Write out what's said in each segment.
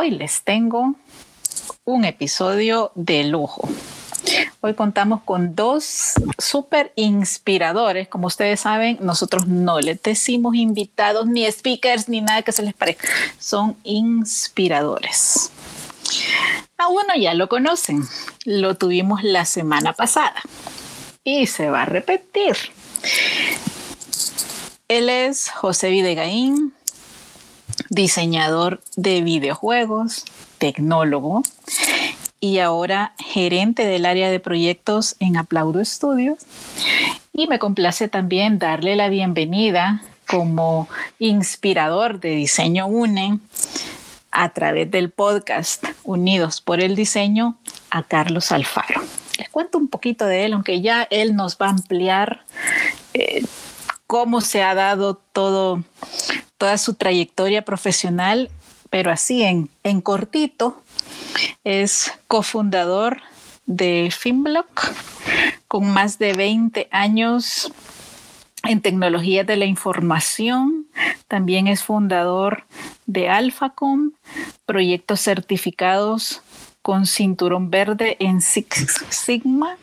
Hoy les tengo un episodio de lujo. Hoy contamos con dos súper inspiradores. Como ustedes saben, nosotros no les decimos invitados, ni speakers, ni nada que se les parezca. Son inspiradores. A uno ya lo conocen. Lo tuvimos la semana pasada. Y se va a repetir. Él es José Videgaín, diseñador de videojuegos, tecnólogo y ahora gerente del área de proyectos en Aplaudo Studios. Y me complace también darle la bienvenida como inspirador de Diseño UNE a través del podcast Unidos por el Diseño a Carlos Alfaro. Les cuento un poquito de él, aunque ya él nos va a ampliar eh, cómo se ha dado todo, toda su trayectoria profesional, pero así en, en cortito, es cofundador de Finblock, con más de 20 años en tecnología de la información. También es fundador de Alphacom, proyectos certificados con cinturón verde en Six Sigma,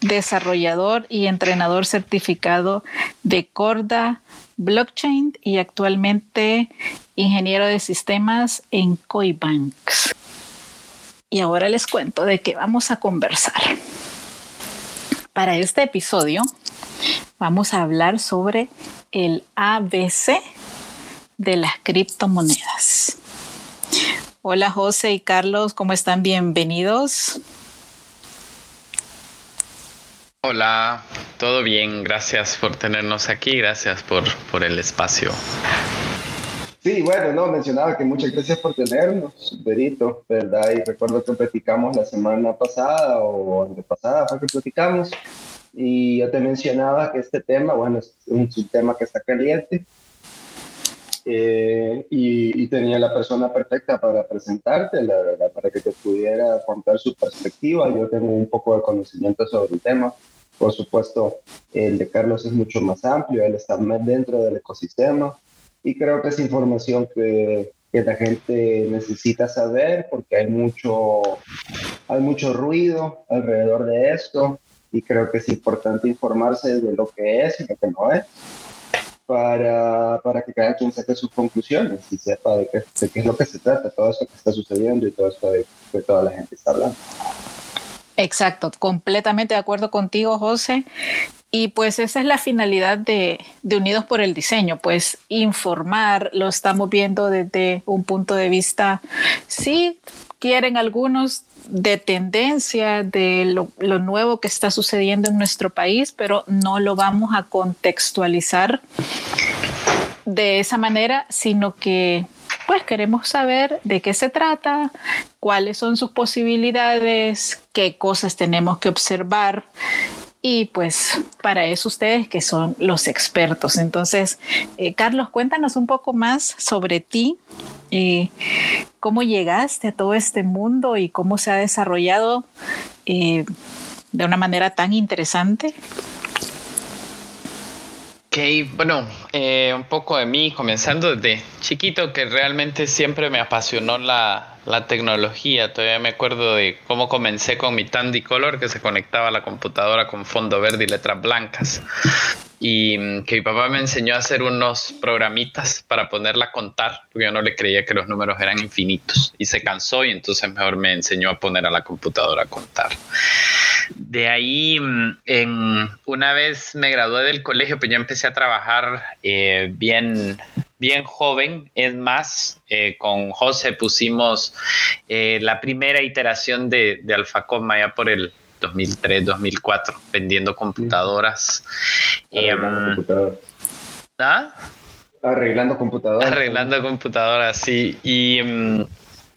desarrollador y entrenador certificado de Corda Blockchain y actualmente ingeniero de sistemas en Coibanks. Y ahora les cuento de qué vamos a conversar. Para este episodio vamos a hablar sobre el ABC de las criptomonedas. Hola José y Carlos, ¿cómo están? Bienvenidos. Hola, todo bien, gracias por tenernos aquí, gracias por, por el espacio. Sí, bueno, no, mencionaba que muchas gracias por tenernos, Berito, ¿verdad? Y recuerdo que platicamos la semana pasada o antepasada, fue que platicamos, y yo te mencionaba que este tema, bueno, es un tema que está caliente, eh, y, tenía la persona perfecta para presentarte, la verdad, para que te pudiera contar su perspectiva. Yo tengo un poco de conocimiento sobre el tema. Por supuesto, el de Carlos es mucho más amplio, él está más dentro del ecosistema y creo que es información que, que la gente necesita saber porque hay mucho, hay mucho ruido alrededor de esto y creo que es importante informarse de lo que es y lo que no es para, para que cada quien saque sus conclusiones y sepa de qué, qué es lo que se trata, todo esto que está sucediendo y todo esto de que toda la gente está hablando. Exacto, completamente de acuerdo contigo, José. Y pues esa es la finalidad de, de, Unidos por el Diseño, pues informar, lo estamos viendo desde un punto de vista, sí, quieren algunos de tendencia de lo, nuevo que está sucediendo en nuestro país, pero no lo vamos a contextualizar de esa manera, sino que pues queremos saber de qué se trata, cuáles son sus posibilidades, qué cosas tenemos que observar y pues para eso ustedes que son los expertos. Entonces, eh, Carlos, cuéntanos un poco más sobre ti, eh, cómo llegaste a todo este mundo y cómo se ha desarrollado eh, de una manera tan interesante. Ok, bueno, un poco de mí, comenzando desde chiquito, que realmente siempre me apasionó la, la tecnología. Todavía me acuerdo de cómo comencé con mi Tandy Color, que se conectaba a la computadora con fondo verde y letras blancas. Y mm, que mi papá me enseñó a hacer unos programitas para ponerla a contar, porque yo no le creía que los números eran infinitos. Y se cansó y entonces mejor me enseñó a poner a la computadora a contar. De ahí, mm, una vez me gradué del colegio, pues ya empecé a trabajar eh, bien bien joven. Es más, eh, con José pusimos eh, la primera iteración de, de Alfacom ya por el 2003, 2004, vendiendo computadoras. Arreglando em, ¿Ah? Arreglando computadoras. Arreglando computadoras, sí. Y em,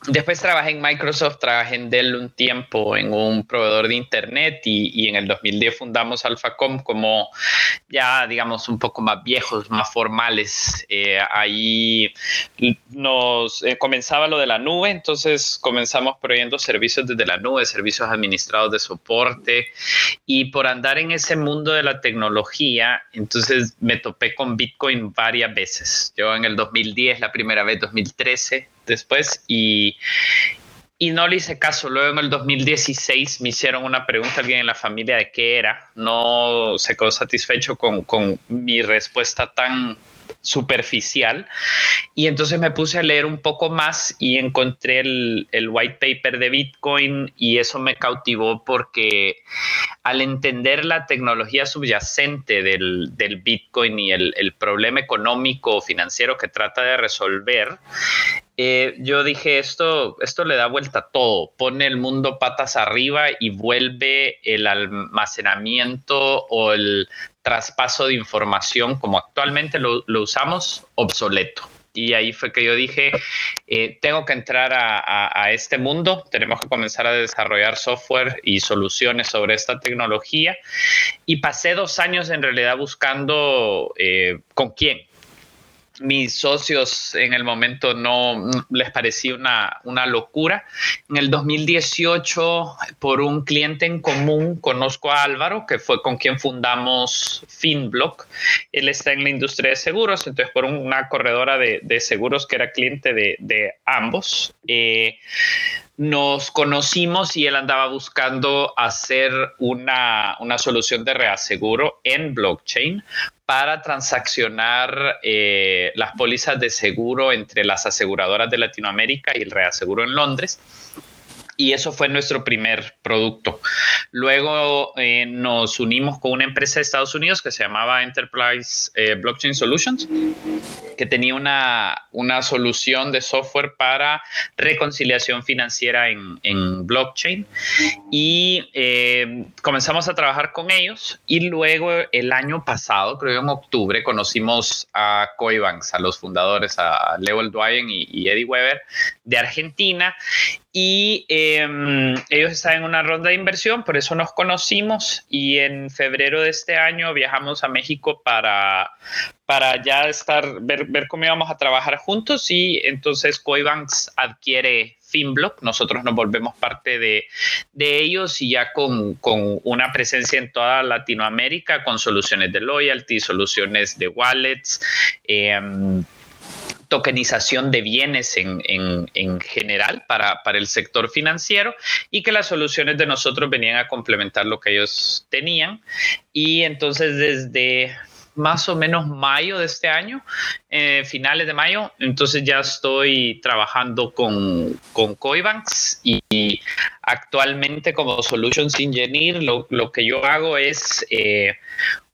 Después trabajé en Microsoft, trabajé en Dell un tiempo en un proveedor de Internet y, en el 2010 fundamos Alphacom como ya, digamos, un poco más viejos, más formales. Eh, ahí nos eh, comenzaba lo de la nube, entonces comenzamos proveyendo servicios desde la nube, servicios administrados de soporte y por andar en ese mundo de la tecnología, entonces me topé con Bitcoin varias veces. Yo en el 2010, la primera vez, 2013 después y, y no le hice caso. Luego en el 2016 me hicieron una pregunta alguien en la familia de qué era. No se quedó satisfecho con, con mi respuesta tan superficial. Y entonces me puse a leer un poco más y encontré el, el, white paper de Bitcoin y eso me cautivó porque al entender la tecnología subyacente del, del Bitcoin y el, el, problema económico o financiero que trata de resolver, eh, yo dije, esto, esto le da vuelta a todo, pone el mundo patas arriba y vuelve el almacenamiento o el traspaso de información como actualmente lo, usamos obsoleto. Y ahí fue que yo dije, eh, tengo que entrar a, este mundo, tenemos que comenzar a desarrollar software y soluciones sobre esta tecnología. Y pasé dos años en realidad buscando eh, con quién, mis socios en el momento no les parecía una, una, locura. En el 2018, por un cliente en común, conozco a Álvaro, que fue con quien fundamos Finblock. Él está en la industria de seguros, entonces por una corredora de, seguros que era cliente de, de ambos. Eh, nos conocimos y él andaba buscando hacer una, una solución de reaseguro en blockchain para transaccionar eh, las pólizas de seguro entre las aseguradoras de Latinoamérica y el reaseguro en Londres y eso fue nuestro primer producto. Luego eh, nos unimos con una empresa de Estados Unidos que se llamaba Enterprise eh, Blockchain Solutions, que tenía una, una, solución de software para reconciliación financiera en, en blockchain. Y eh, comenzamos a trabajar con ellos y luego el año pasado, creo en octubre, conocimos a Coibanks, a los fundadores, a Leo Dwyen y, y Eddie Weber de Argentina y eh, ellos están en una ronda de inversión, por eso nos conocimos y en febrero de este año viajamos a México para, para ya estar, ver, ver cómo íbamos a trabajar juntos y entonces Coibanks adquiere Finblock, nosotros nos volvemos parte de, de ellos y ya con, con, una presencia en toda Latinoamérica, con soluciones de loyalty, soluciones de wallets. Eh, tokenización de bienes en, en, en general para, para, el sector financiero y que las soluciones de nosotros venían a complementar lo que ellos tenían. Y entonces desde más o menos mayo de este año, eh, finales de mayo. Entonces ya estoy trabajando con, con Coibanks y, actualmente como Solutions Engineer lo, lo que yo hago es eh,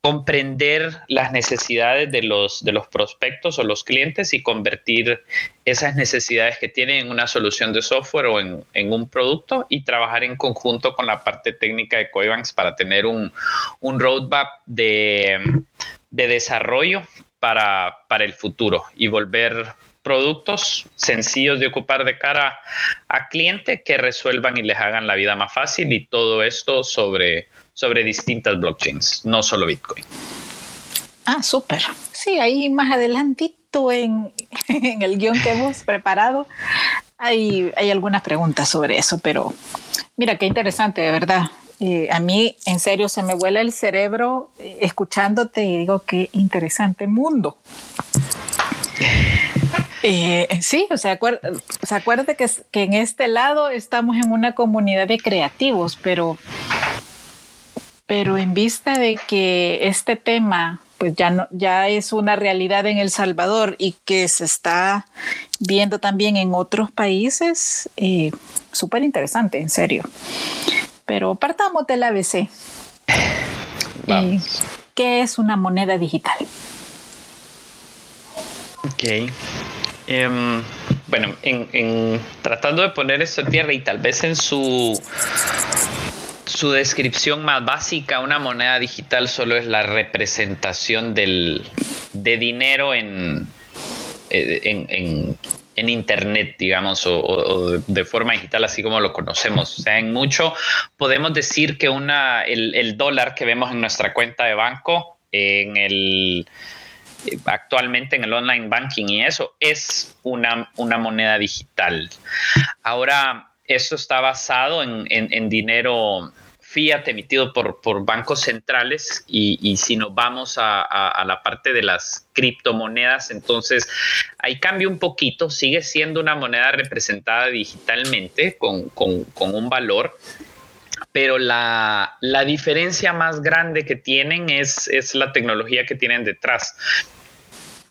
comprender las necesidades de los, de los prospectos o los clientes y convertir esas necesidades que tienen en una solución de software o en, en un producto y trabajar en conjunto con la parte técnica de Coibanks para tener un, un roadmap de, de desarrollo para, para el futuro y volver productos sencillos de ocupar de cara a cliente que resuelvan y les hagan la vida más fácil y todo esto sobre sobre distintas blockchains, no solo Bitcoin. Ah, súper. Sí, ahí más adelantito en, en, el guion que hemos preparado hay, hay algunas preguntas sobre eso, pero mira qué interesante, de verdad. Eh, a mí, en serio, se me vuela el cerebro eh, escuchándote y digo, qué interesante mundo. Eh, sí, o sea, acuérdate, o sea, acuérdate que, que en este lado estamos en una comunidad de creativos, pero pero en vista de que este tema pues ya no ya es una realidad en El Salvador y que se está viendo también en otros países, eh, súper interesante, en serio. Pero partamos del ABC. Eh, ¿Qué es una moneda digital? Ok. Um, bueno, en, en, tratando de poner esto en tierra y tal vez en su su descripción más básica, una moneda digital solo es la representación del, de dinero en, eh, en, en, Internet, digamos, o, o, de forma digital, así como lo conocemos. O sea, en mucho podemos decir que una, el, el dólar que vemos en nuestra cuenta de banco, en el actualmente en el online banking y eso es una, una moneda digital. Ahora, esto está basado en, en, dinero fiat emitido por, por bancos centrales y, si nos vamos a, la parte de las criptomonedas, entonces ahí cambia un poquito, sigue siendo una moneda representada digitalmente con, un valor, pero la, diferencia más grande que tienen es, es la tecnología que tienen detrás,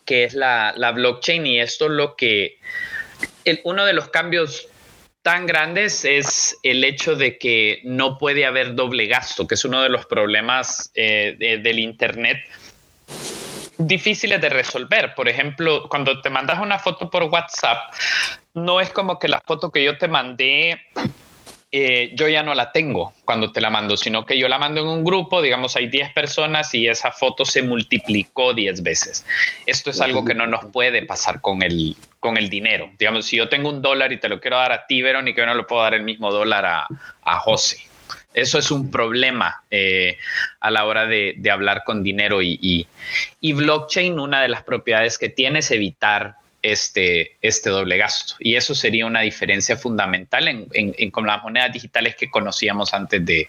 que es la, blockchain y esto es lo que... uno de los cambios tan grandes es el hecho de que no puede haber doble gasto, que es uno de los problemas eh, del Internet difíciles de resolver. Por ejemplo, cuando te mandas una foto por WhatsApp, no es como que la foto que yo te mandé eh, yo ya no la tengo cuando te la mando, sino que yo la mando en un grupo, digamos, hay 10 personas y esa foto se multiplicó 10 veces. Esto es algo que no nos puede pasar con el, con el dinero. Digamos, si yo tengo un dólar y te lo quiero dar a ti, Verónica, yo no le puedo dar el mismo dólar a, a José. Eso es un problema eh, a la hora de, de hablar con dinero y, y, y blockchain, una de las propiedades que tiene es evitar este, este doble gasto. Y eso sería una diferencia fundamental en, con las monedas digitales que conocíamos antes de,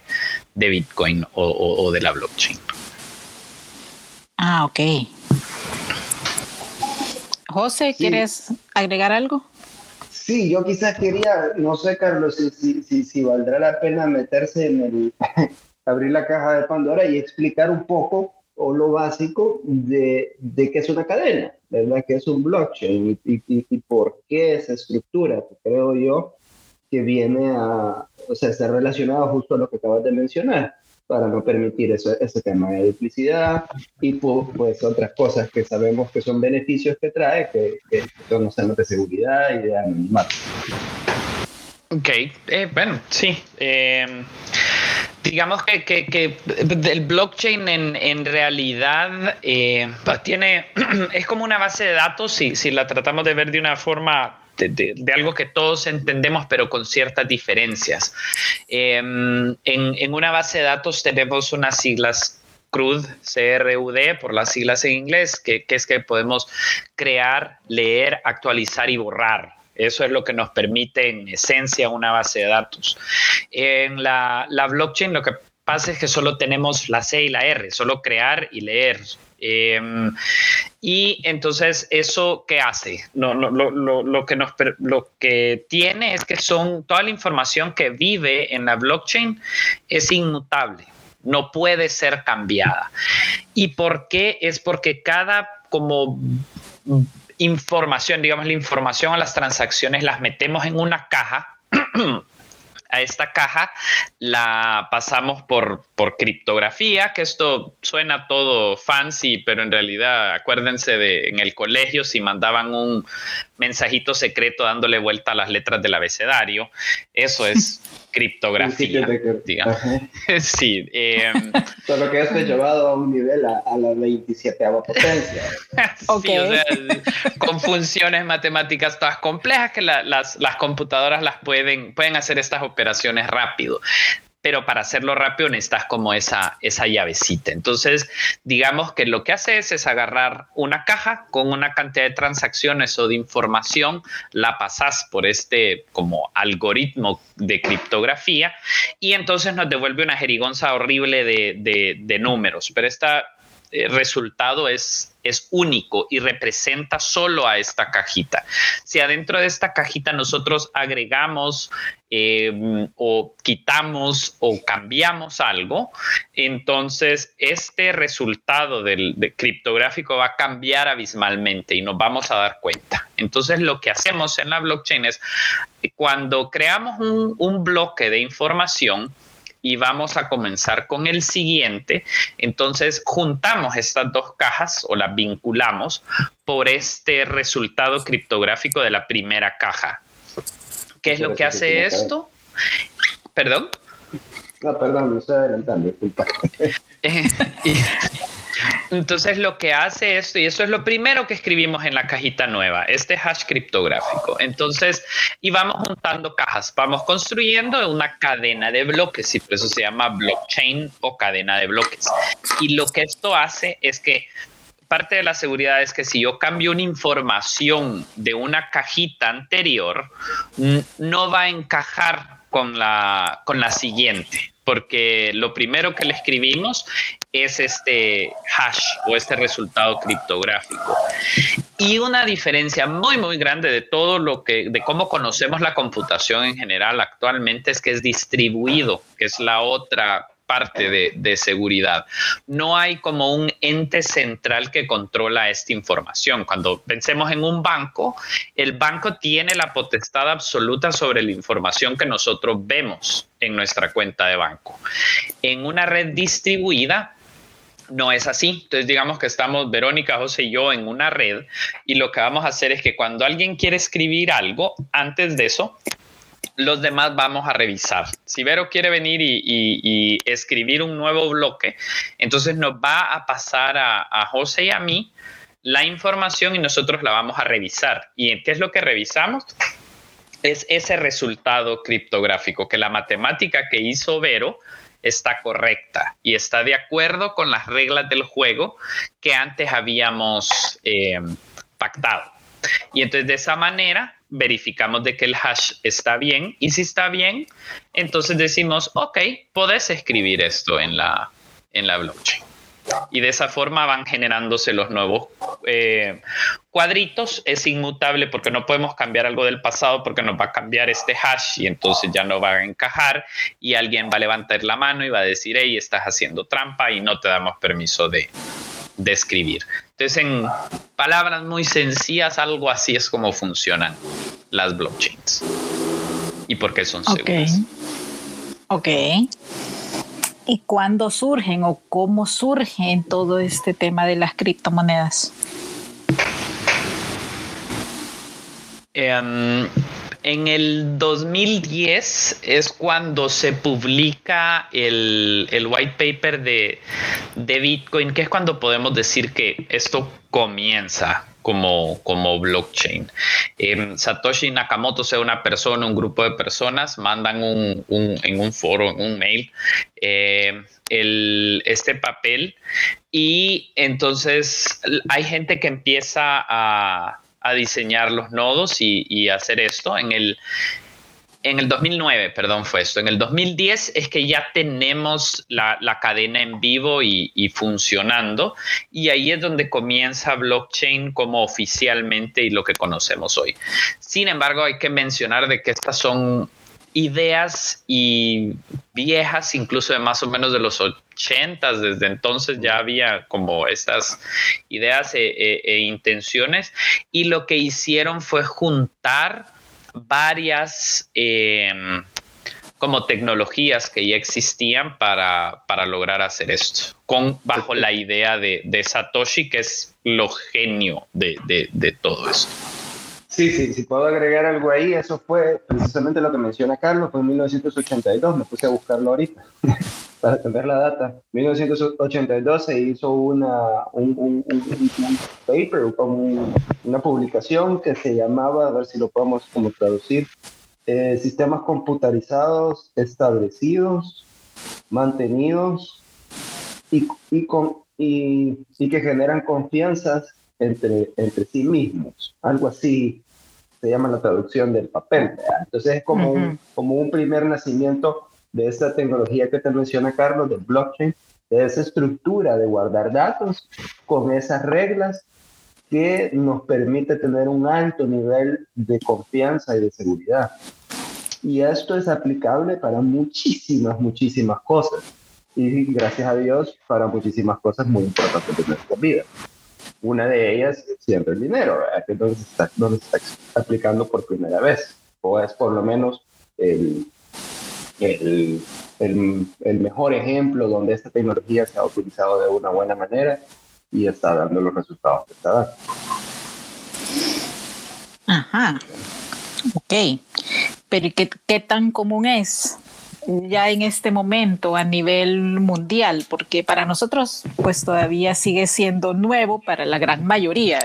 Bitcoin o, de la blockchain. Ah, ok. José, ¿quieres agregar algo? Sí, yo quizás quería, no sé, Carlos, si, si, si valdrá la pena meterse en el, abrir la caja de Pandora y explicar un poco o lo básico de, de qué es una cadena, ¿verdad? ¿Qué es un blockchain y, por qué esa estructura? Creo yo que viene a, o sea, está relacionado justo a lo que acabas de mencionar, para no permitir eso, ese tema de duplicidad y pues otras cosas que sabemos que son beneficios que trae, que, que son los temas de seguridad y de anonimato. Ok, eh, bueno, sí. Eh, digamos que, que, el blockchain en, en realidad eh, pues tiene, es como una base de datos, si, si la tratamos de ver de una forma de, algo que todos entendemos, pero con ciertas diferencias. Em, en, en, una base de datos tenemos unas siglas CRUD, CRUD, por las siglas en inglés, que, que es que podemos crear, leer, actualizar y borrar. Eso es lo que nos permite en esencia una base de datos. En la, blockchain lo que pasa es que solo tenemos la C y la R, solo crear y leer. Em, y entonces, ¿eso qué hace? No, lo, que nos, lo que tiene es que son toda la información que vive en la blockchain es inmutable, no puede ser cambiada. ¿Y por qué? Es porque cada como información, digamos, la información a las transacciones las metemos en una caja. a esta caja la pasamos por, por criptografía, que esto suena todo fancy, pero en realidad acuérdense de en el colegio si mandaban un mensajito secreto dándole vuelta a las letras del abecedario, eso es criptografía. sí. Eh, Solo que esto es llevado a un nivel a, la 27 potencia. con funciones matemáticas todas complejas que las, las, computadoras las pueden, pueden hacer estas operaciones rápido pero para hacerlo rápido necesitas como esa, esa llavecita. Entonces, digamos que lo que hace es, agarrar una caja con una cantidad de transacciones o de información, la pasas por este como algoritmo de criptografía y entonces nos devuelve una jerigonza horrible de, de, de números. Pero esta resultado es, es único y representa solo a esta cajita. Si adentro de esta cajita nosotros agregamos em, o quitamos o cambiamos algo, entonces este resultado del, criptográfico va a cambiar abismalmente y nos vamos a dar cuenta. Entonces lo que hacemos en la blockchain es cuando creamos un bloque de información, y vamos a comenzar con el siguiente. Entonces juntamos estas dos cajas o las vinculamos por este resultado criptográfico de la primera caja. ¿Qué es lo que hace esto? ¿Perdón? No, perdón, me estoy adelantando, disculpa. Entonces lo que hace esto, y eso es lo primero que escribimos en la cajita nueva, este hash criptográfico. Entonces, y vamos juntando cajas, vamos construyendo una cadena de bloques y por eso se llama blockchain o cadena de bloques. Y lo que esto hace es que parte de la seguridad es que si yo cambio una información de una cajita anterior, no va a encajar con la, con la siguiente porque lo primero que le escribimos es este hash o este resultado criptográfico. Y una diferencia muy, muy grande de todo lo que, de cómo conocemos la computación en general actualmente es que es distribuido, que es la otra parte de, seguridad. No hay como un ente central que controla esta información. Cuando pensemos en un banco, el banco tiene la potestad absoluta sobre la información que nosotros vemos en nuestra cuenta de banco. En una red distribuida, no es así. Entonces, digamos que estamos Verónica, José y yo en una red y lo que vamos a hacer es que cuando alguien quiere escribir algo, antes de eso, los demás vamos a revisar. Si Vero quiere venir y, escribir un nuevo bloque, entonces nos va a pasar a, José y a mí la información y nosotros la vamos a revisar. ¿Y qué es lo que revisamos? Es ese resultado criptográfico, que la matemática que hizo Vero está correcta y está de acuerdo con las reglas del juego que antes habíamos eh, pactado. Y entonces de esa manera verificamos de que el hash está bien y si está bien, entonces decimos, ok, podés escribir esto en la, en la blockchain. Y de esa forma van generándose los nuevos eh, cuadritos. Es inmutable porque no podemos cambiar algo del pasado porque nos va a cambiar este hash y entonces ya no va a encajar y alguien va a levantar la mano y va a decir, hey, estás haciendo trampa y no te damos permiso de, de escribir. Entonces, en palabras muy sencillas, algo así es como funcionan las blockchains y por qué son seguras. Ok. ¿Y cuándo surgen o cómo surgen todo este tema de las criptomonedas? Um, en el 2010 es cuando se publica el, white paper de, Bitcoin, que es cuando podemos decir que esto comienza como, como blockchain. Em, Satoshi Nakamoto sea una persona, un grupo de personas, mandan un, en un foro, en un mail, em, este papel y entonces hay gente que empieza a a diseñar los nodos y, hacer esto. En el, en el 2009, perdón, fue esto. En el 2010 es que ya tenemos la, cadena en vivo y, funcionando. Y ahí es donde comienza blockchain como oficialmente y lo que conocemos hoy. Sin embargo, hay que mencionar de que estas son ideas y viejas, incluso de más o menos de los 80, desde entonces ya había como estas ideas e, e, e, intenciones y lo que hicieron fue juntar varias em, como tecnologías que ya existían para, lograr hacer esto, con, bajo la idea de, Satoshi, que es lo genio de, de todo esto. Sí, sí, si puedo agregar algo ahí, eso fue precisamente lo que menciona Carlos, fue en 1982, me puse a buscarlo ahorita para tener la data. En 1982 se hizo una, un, un, un, paper, como una publicación que se llamaba, a ver si lo podemos como traducir, eh, sistemas computarizados establecidos, mantenidos y, y, con, y, y que generan confianzas entre, entre sí mismos, algo así se llama la traducción del papel. Entonces es como, un, como un primer nacimiento de esta tecnología que te menciona Carlos, del blockchain, de esa estructura de guardar datos con esas reglas que nos permite tener un alto nivel de confianza y de seguridad. Y esto es aplicable para muchísimas, muchísimas cosas. Y gracias a Dios, para muchísimas cosas muy importantes de nuestra vida. Una de ellas siempre el dinero, que donde se está aplicando por primera vez, o es por lo menos el, el, el, mejor ejemplo donde esta tecnología se ha utilizado de una buena manera y está dando los resultados que está dando. Ajá, ok. Pero ¿qué, qué tan común es? Ya en este momento a nivel mundial, porque para nosotros pues todavía sigue siendo nuevo para la gran mayoría.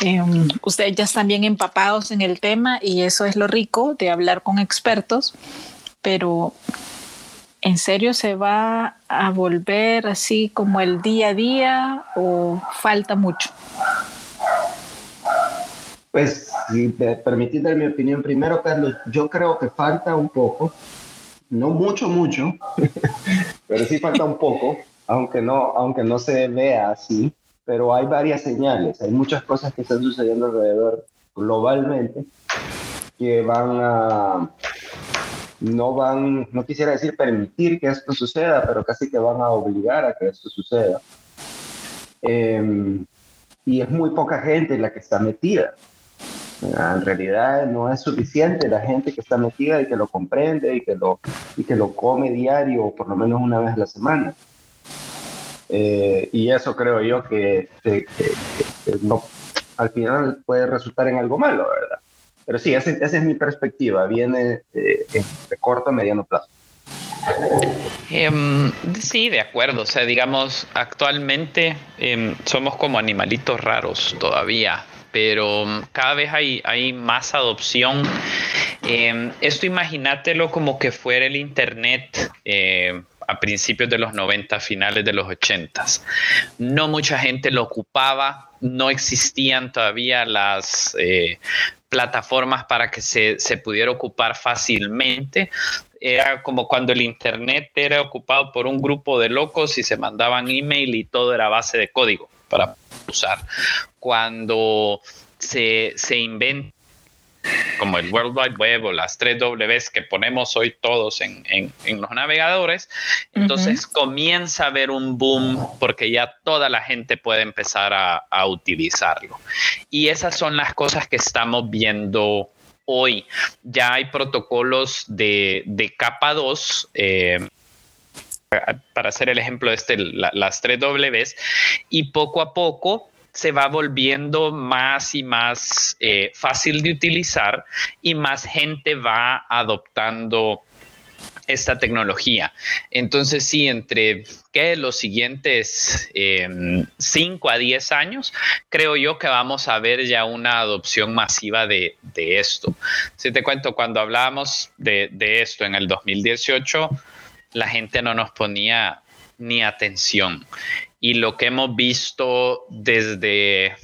Em, ustedes ya están bien empapados en el tema y eso es lo rico de hablar con expertos, pero ¿en serio se va a volver así como el día a día o falta mucho? Pues, si me permitís dar mi opinión primero, Carlos, yo creo que falta un poco no mucho, mucho, pero sí falta un poco, aunque no, aunque no se vea así, pero hay varias señales, hay muchas cosas que están sucediendo alrededor globalmente que van a, no van, no quisiera decir permitir que esto suceda, pero casi que van a obligar a que esto suceda. Em, y es muy poca gente la que está metida. En realidad no es suficiente la gente que está metida y que lo comprende y que lo, y que lo come diario, por lo menos una vez a la semana. Eh, y eso creo yo que, no, al final puede resultar en algo malo, ¿verdad? Pero sí, esa, es mi perspectiva, viene eh, de corto a mediano plazo. Em, sí, de acuerdo. O sea, digamos, actualmente em, somos como animalitos raros todavía, pero mm, cada vez hay, más adopción. Em, esto imagínatelo como que fuera el Internet a principios de los 90, finales de los 80. No mucha gente lo ocupaba, no existían todavía las eh, plataformas para que se, se, pudiera ocupar fácilmente. Era como cuando el Internet era ocupado por un grupo de locos y se mandaban email y todo era base de código para usar. Cuando se, se inventa como el World Wide Web o las tres Ws que ponemos hoy todos en, los navegadores, entonces comienza a haber un boom porque ya toda la gente puede empezar a, utilizarlo. Y esas son las cosas que estamos viendo hoy. Ya hay protocolos de, capa 2. Eh, para hacer el ejemplo de este, las tres Ws, y poco a poco se va volviendo más y más eh, fácil de utilizar y más gente va adoptando esta tecnología. Entonces, sí, entre los siguientes 5 em, a 10 años, creo yo que vamos a ver ya una adopción masiva de, esto. Si te cuento, cuando hablábamos de esto en el 2018, la gente no nos ponía ni atención y lo que hemos visto desde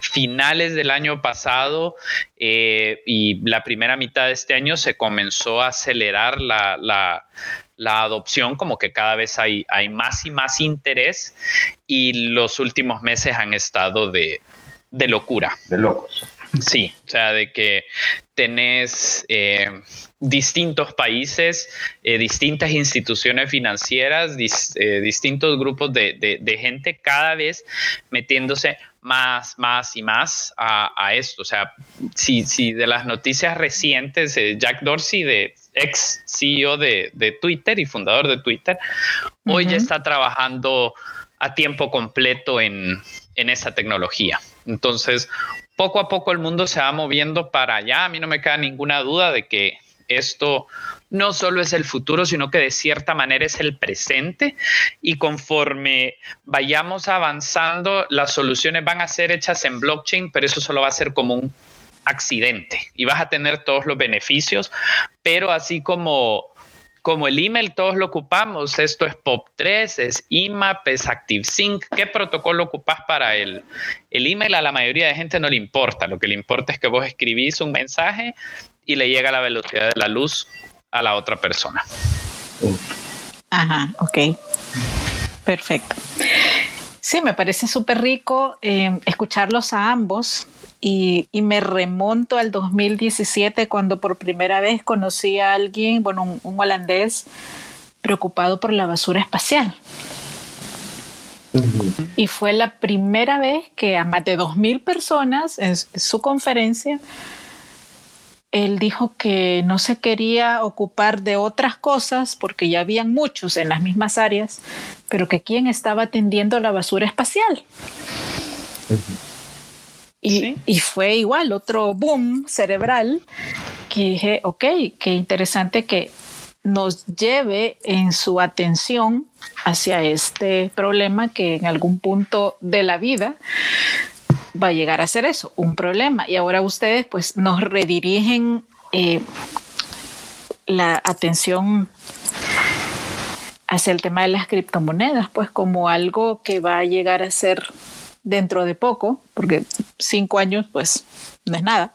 finales del año pasado eh, y la primera mitad de este año se comenzó a acelerar la, adopción, como que cada vez hay, hay más y más interés y los últimos meses han estado de, de locura. De locos. Sí, o sea, de que tenés eh, distintos países, eh, distintas instituciones financieras, eh, distintos grupos de, gente cada vez metiéndose más, más y más a, esto. O sea, si, si, de las noticias recientes, Jack Dorsey, de ex CEO de, Twitter y fundador de Twitter, hoy ya está trabajando a tiempo completo en, en esa tecnología. Entonces, poco a poco el mundo se va moviendo para allá. A mí no me queda ninguna duda de que esto no solo es el futuro, sino que de cierta manera es el presente y conforme vayamos avanzando, las soluciones van a ser hechas en blockchain, pero eso solo va a ser como un accidente y vas a tener todos los beneficios, pero así como como el email todos lo ocupamos, esto es POP3, es IMAP, es ActiveSync. ¿Qué protocolo ocupas para el, el email? A la mayoría de gente no le importa. Lo que le importa es que vos escribís un mensaje y le llega la velocidad de la luz a la otra persona. Ajá, ok. Perfecto. Sí, me parece súper rico eh, escucharlos a ambos y, me remonto al 2017 cuando por primera vez conocí a alguien, bueno, un, holandés preocupado por la basura espacial. Y fue la primera vez que a más de 2.000 personas en su conferencia, él dijo que no se quería ocupar de otras cosas porque ya habían muchos en las mismas áreas, pero que quién estaba atendiendo la basura espacial. Y, fue igual, otro boom cerebral que dije, ok, qué interesante que nos lleve en su atención hacia este problema que en algún punto de la vida va a llegar a ser eso, un problema. Y ahora ustedes pues nos redirigen eh, la atención hacia el tema de las criptomonedas, pues como algo que va a llegar a ser dentro de poco, porque cinco años pues no es nada.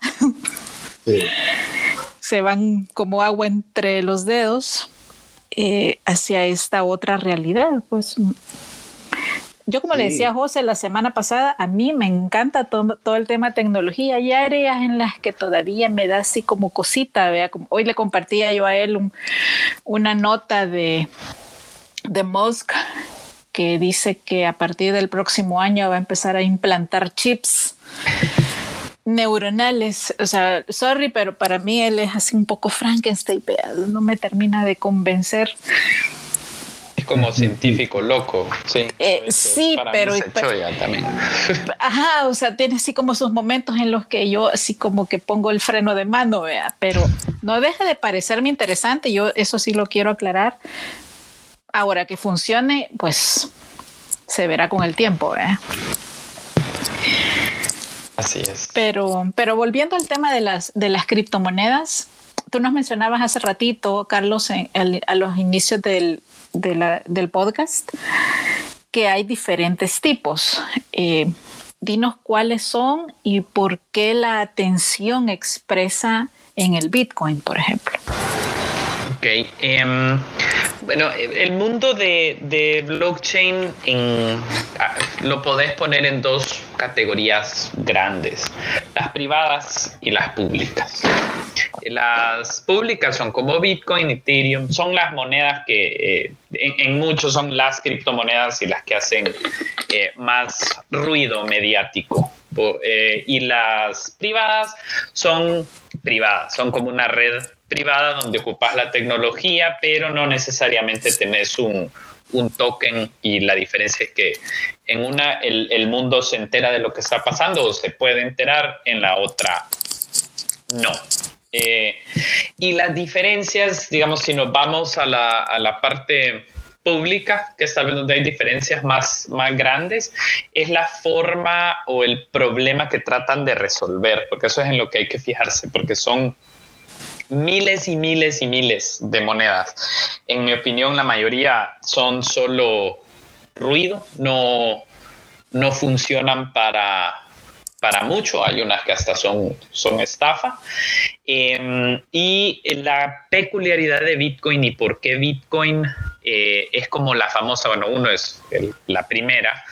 Se van como agua entre los dedos eh, hacia esta otra realidad. Pues yo como le decía a José la semana pasada, a mí me encanta todo, todo, el tema tecnología. Hay áreas en las que todavía me da así como cosita, vea, como hoy le compartía yo a él una nota de, de Musk que dice que a partir del próximo año va a empezar a implantar chips neuronales. O sea, sorry, pero para mí él es así un poco Frankenstein, no me termina de convencer como científico loco, sí. Eh, sí, pero, también. Ajá, o sea, tiene así como sus momentos en los que yo así como que pongo el freno de mano, vea, pero no deja de parecerme interesante, yo eso sí lo quiero aclarar. Ahora que funcione, pues se verá con el tiempo, vea. Así es. Pero, pero volviendo al tema de las, de las criptomonedas, tú nos mencionabas hace ratito, Carlos, a los inicios del, del podcast, que hay diferentes tipos. Eh, dinos cuáles son y por qué la atención expresa en el Bitcoin, por ejemplo. Ok. Em, bueno, el mundo de, blockchain ah, lo podés poner en dos categorías grandes, las privadas y las públicas. Las públicas son como Bitcoin, Ethereum, son las monedas que eh, en, muchos son las criptomonedas y las que hacen eh, más ruido mediático. Eh, y las privadas son privadas, son como una red privada donde ocupas la tecnología, pero no necesariamente tenés un, un token y la diferencia es que en una el, mundo se entera de lo que está pasando o se puede enterar, en la otra no. Eh, y las diferencias, digamos, si nos vamos a la, a la parte pública, que es tal vez donde hay diferencias más, más grandes, es la forma o el problema que tratan de resolver, porque eso es en lo que hay que fijarse, porque son miles y miles y miles de monedas. En mi opinión, la mayoría son solo ruido, no, no funcionan para, para mucho, hay unas que hasta son, son estafa. Em, y la peculiaridad de Bitcoin y por qué Bitcoin eh, es como la famosa, bueno, uno es la primera,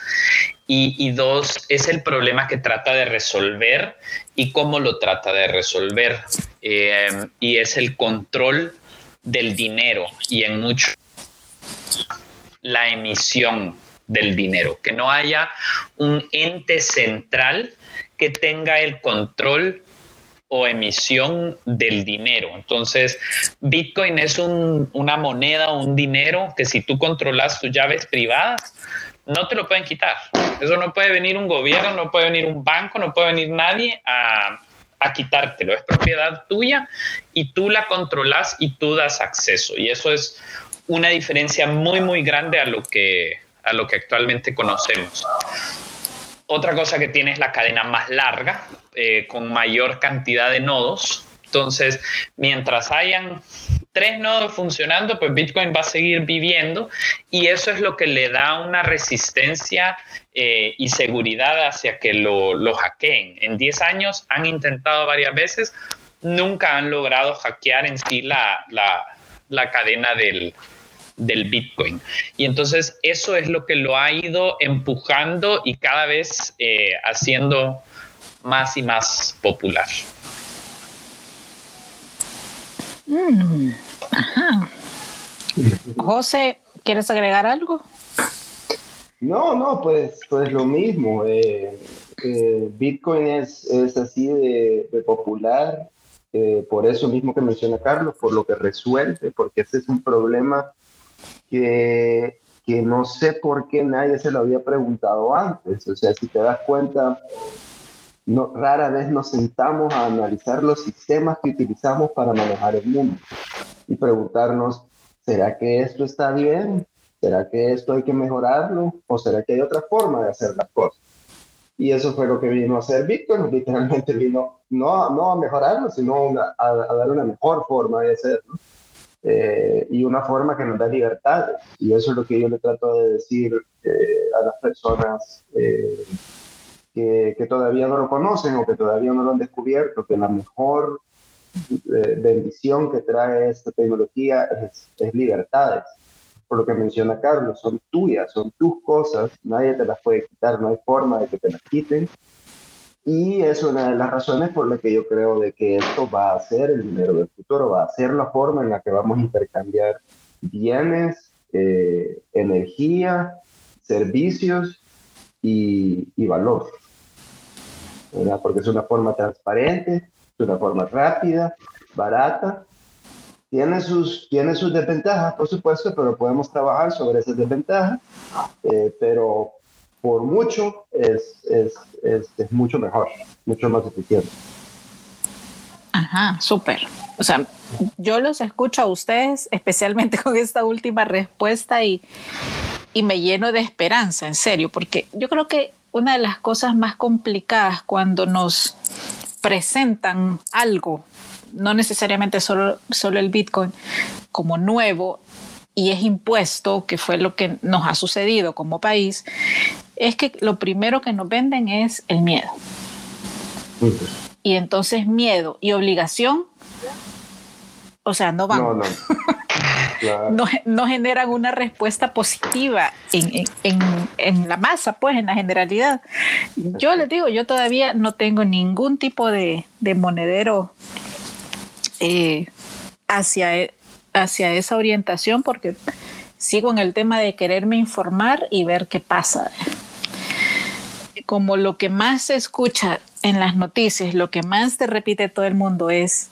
y, dos, es el problema que trata de resolver y cómo lo trata de resolver. Em, y es el control del dinero y en mucho la emisión del dinero, que no haya un ente central que tenga el control o emisión del dinero. Entonces, Bitcoin es una moneda un dinero que si tú controlas tus llaves privadas, no te lo pueden quitar. Eso no puede venir un gobierno, no puede venir un banco, no puede venir nadie a, a quitártelo. Es propiedad tuya y tú la controlas y tú das acceso. Y eso es una diferencia muy, muy grande a lo que, a lo que actualmente conocemos. Otra cosa que tiene es la cadena más larga, eh, con mayor cantidad de nodos. Entonces, mientras hayan tres nodos funcionando, pues Bitcoin va a seguir viviendo y eso es lo que le da una resistencia eh, y seguridad hacia que lo, lo hackeen. En 10 años han intentado varias veces, nunca han logrado hackear en sí la, la, la cadena del, del Bitcoin. Y entonces eso es lo que lo ha ido empujando y cada vez eh, haciendo más y más popular. Mm, José, ¿quieres agregar algo? No, no, pues, pues lo mismo. Eh, eh, Bitcoin es, es así de, popular, por eso mismo que menciona Carlos, por lo que resuelve, porque ese es un problema que, que no sé por qué nadie se lo había preguntado antes. O sea, si te das cuenta, rara vez nos sentamos a analizar los sistemas que utilizamos para manejar el mundo y preguntarnos, ¿será que esto está bien? ¿Será que esto hay que mejorarlo? ¿O será que hay otra forma de hacer las cosas? Y eso fue lo que vino a hacer Bitcoin, literalmente vino no, no a mejorarlo, sino a, a, dar una mejor forma de hacerlo. Eh, y una forma que nos da libertad. Y eso es lo que yo le trato de decir eh, a las personas eh, que, que, todavía no lo conocen o que todavía no lo han descubierto, que la mejor bendición que trae esta tecnología es, es libertades por lo que menciona Carlos, son tuyas, son tus cosas, nadie te las puede quitar, no hay forma de que te las quiten. Y es una de las razones por las que yo creo de que esto va a ser el dinero del futuro, va a ser la forma en la que vamos a intercambiar bienes, eh, energía, servicios y, y valor. ¿Verdad? Porque es una forma transparente, es una forma rápida, barata tiene sus, tiene sus desventajas, por supuesto, pero podemos trabajar sobre esas desventajas, eh, pero por mucho es, es, es, mucho mejor, mucho más eficiente. Ajá, súper. O sea, yo los escucho a ustedes, especialmente con esta última respuesta y, y me lleno de esperanza, en serio, porque yo creo que una de las cosas más complicadas cuando nos presentan algo no necesariamente solo, solo el Bitcoin como nuevo y es impuesto, que fue lo que nos ha sucedido como país, es que lo primero que nos venden es el miedo. Y entonces miedo y obligación, o sea, no van. No, no. no, generan una respuesta positiva en, en, en, la masa, pues en la generalidad. Yo les digo, yo todavía no tengo ningún tipo de, de monedero eh, hacia, e, hacia esa orientación porque sigo en el tema de quererme informar y ver qué pasa. Como lo que más se escucha en las noticias, lo que más te repite todo el mundo es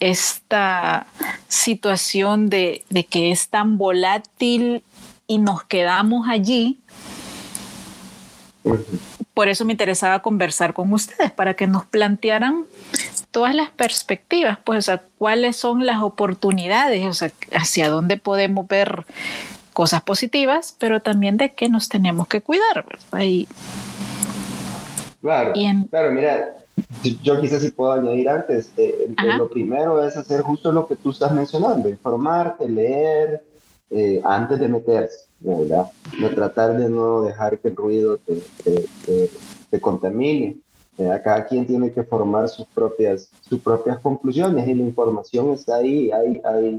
esta situación de, de que es tan volátil y nos quedamos allí. Por eso me interesaba conversar con ustedes, para que nos plantearan todas las perspectivas, pues, o sea, cuáles son las oportunidades, o sea, hacia dónde podemos ver cosas positivas, pero también de qué nos tenemos que cuidar, ¿verdad? claro, claro, mira, yo quizás si puedo añadir antes, eh, lo primero es hacer justo lo que tú estás mencionando, informarte, leer, eh, antes de meterse, ¿verdad? De tratar de no dejar que el ruido te, te, te contamine. Eh, cada quien tiene que formar sus propias, sus propias conclusiones y la información está ahí. Hay, hay,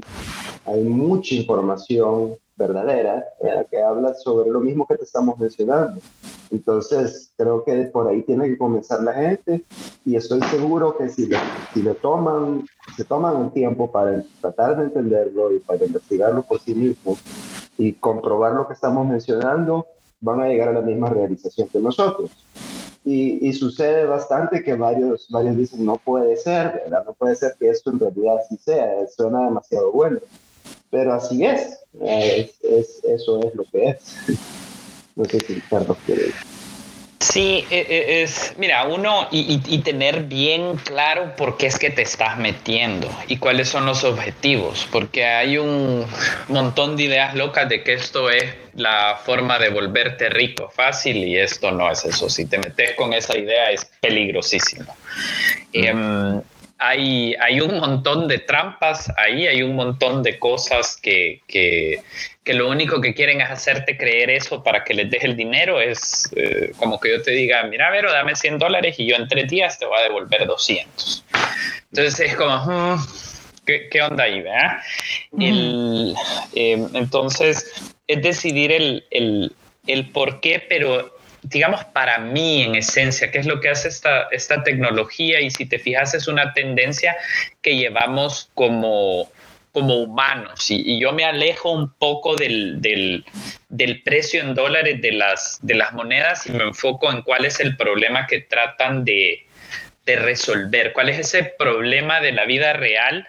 hay mucha información verdadera eh, que habla sobre lo mismo que te estamos mencionando. Entonces, creo que por ahí tiene que comenzar la gente y estoy seguro que si le, si le toman, se toman un tiempo para tratar de entenderlo y para investigarlo por sí mismos y comprobar lo que estamos mencionando, van a llegar a la misma realización que nosotros. Y, sucede bastante que varios, varios dicen, no puede ser, ¿verdad? No puede ser que esto en realidad así sea, suena demasiado bueno. Pero así es, es, es eso es lo que es. No sé si Carlos quiere Sí, e, e, es, mira, uno y, tener bien claro por qué es que te estás metiendo y cuáles son los objetivos, porque hay un montón de ideas locas de que esto es la forma de volverte rico fácil y esto no es eso. Si te metes con esa idea es peligrosísimo. Mm. Em, hay, hay un montón de trampas ahí, hay un montón de cosas que, que, que, lo único que quieren es hacerte creer eso para que les deje el dinero. Es eh, como que yo te diga, mira, Vero, dame 100 dólares y yo en tres días te voy a devolver 200. Entonces es como, hmm, ¿qué, ¿qué, onda ahí? ¿verdad? El, eh, entonces es decidir el, el, el por qué, pero digamos, para mí en esencia, qué es lo que hace esta, esta tecnología y si te fijas es una tendencia que llevamos como, como humanos. Y, yo me alejo un poco del, del, del, precio en dólares de las, de las monedas y me enfoco en cuál es el problema que tratan de, de resolver, cuál es ese problema de la vida real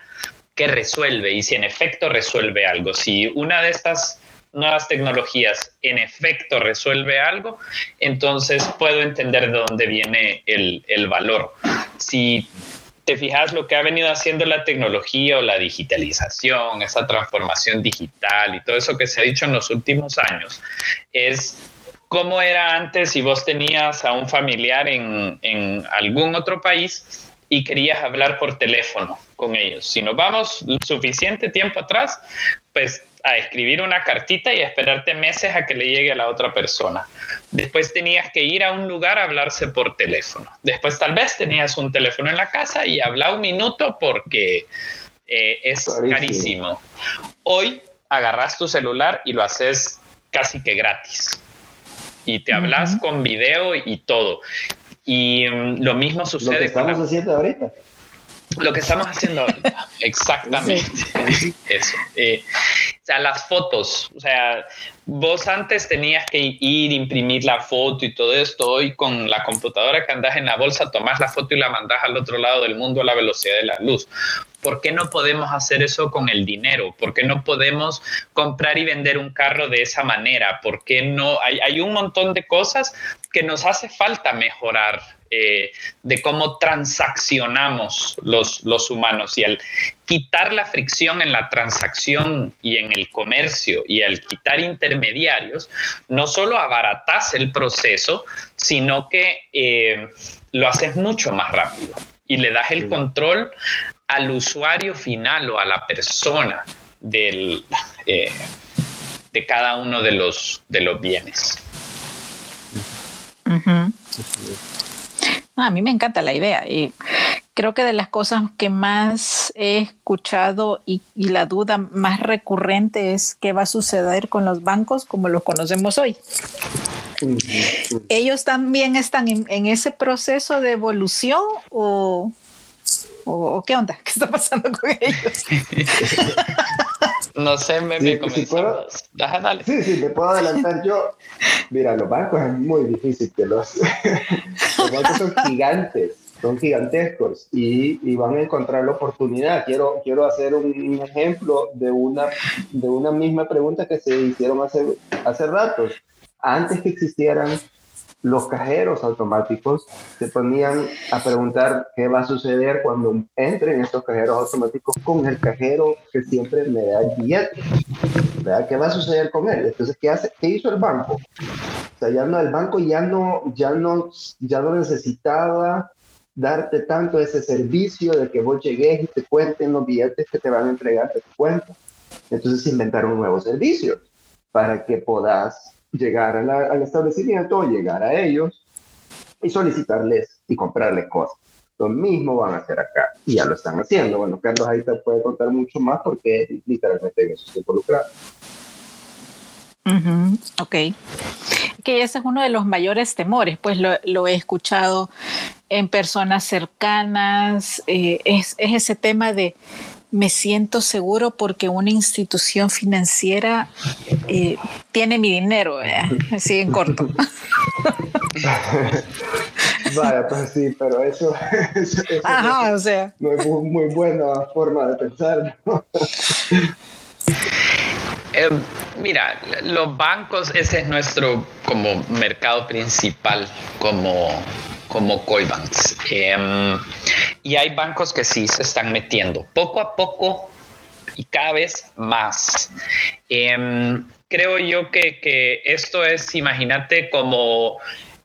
que resuelve y si en efecto resuelve algo. Si una de estas nuevas tecnologías en efecto resuelve algo, entonces puedo entender de dónde viene el, el valor. Si te fijas lo que ha venido haciendo la tecnología o la digitalización, esa transformación digital y todo eso que se ha dicho en los últimos años, es cómo era antes si vos tenías a un familiar en, en algún otro país y querías hablar por teléfono con ellos. Si nos vamos suficiente tiempo atrás, pues a escribir una cartita y esperarte meses a que le llegue a la otra persona. Después tenías que ir a un lugar a hablarse por teléfono. Después tal vez tenías un teléfono en la casa y habla un minuto porque eh, es carísimo. Hoy agarras tu celular y lo haces casi que gratis. Y te hablas con video y todo. Y mm, lo mismo sucede. Lo que estamos haciendo ahorita. Lo que estamos haciendo ahorita, exactamente. Eso. Eh, las fotos, o sea, vos antes tenías que ir, imprimir la foto y todo esto. Hoy con la computadora que andas en la bolsa, tomás la foto y la mandás al otro lado del mundo a la velocidad de la luz. ¿Por qué no podemos hacer eso con el dinero? ¿Por qué no podemos comprar y vender un carro de esa manera? ¿Por qué no? Hay un montón de cosas que nos hace falta mejorar eh, de cómo transaccionamos los, los humanos. Y al quitar la fricción en la transacción y en el comercio y al quitar intermediarios, no solo abaratas el proceso, sino que eh, lo haces mucho más rápido y le das el control al usuario final o a la persona del, eh, de cada uno de los, de los bienes. A mí me encanta la idea y creo que de las cosas que más he escuchado y, la duda más recurrente es qué va a suceder con los bancos como los conocemos hoy. ¿Ellos también están en, ese proceso de evolución o, qué onda? ¿Qué está pasando con ellos? no sé, me, me sí, Sí, sí, me puedo adelantar yo. Mira, los bancos es muy difícil que los, los bancos son gigantes, son gigantescos y, y, van a encontrar la oportunidad. Quiero, quiero hacer un ejemplo de una, de una misma pregunta que se hicieron hace, hace ratos. Antes que existieran los cajeros automáticos se ponían a preguntar qué va a suceder cuando entren estos cajeros automáticos con el cajero que siempre me da el billete. ¿Qué va a suceder con él? Entonces, ¿qué, hace? ¿qué hizo el banco? O sea, ya no, el banco ya no, ya no, ya no necesitaba darte tanto ese servicio de que vos llegues y te cuenten los billetes que te van a entregar de tu cuenta. Entonces inventaron nuevos servicios para que puedas llegar al establecimiento, llegar a ellos y solicitarles y comprarles cosas. Lo mismo van a hacer acá y ya lo están haciendo. Bueno, Carlos ahí te puede contar mucho más porque literalmente en eso está involucrado. ok. Que ese es uno de los mayores temores, pues lo, he escuchado en personas cercanas, eh, es, es, ese tema de me siento seguro porque una institución financiera eh, tiene mi dinero, así en corto. Vaya, pues sí, pero eso, Ajá, o sea. no es muy, buena forma de pensar. Eh, mira, los bancos, ese es nuestro como mercado principal, como como Coinbanks. Em, y hay bancos que sí se están metiendo poco a poco y cada vez más. Em, creo yo que, que, esto es, imagínate, como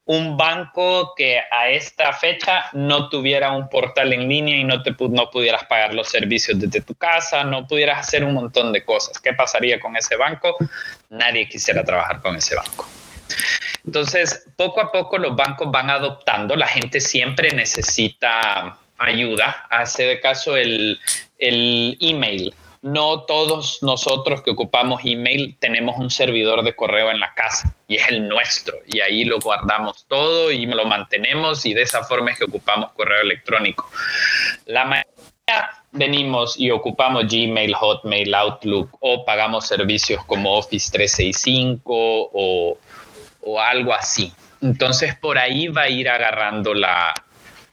un banco que a esta fecha no tuviera un portal en línea y no, te, no pudieras pagar los servicios desde tu casa, no pudieras hacer un montón de cosas. ¿Qué pasaría con ese banco? Nadie quisiera trabajar con ese banco. Entonces, poco a poco los bancos van adoptando, la gente siempre necesita ayuda, hace de caso el, el email. No todos nosotros que ocupamos email tenemos un servidor de correo en la casa y es el nuestro y ahí lo guardamos todo y lo mantenemos y de esa forma es que ocupamos correo electrónico. La mayoría venimos y ocupamos Gmail, Hotmail, Outlook o pagamos servicios como Office 365 o o algo así. Entonces por ahí va a ir agarrando la,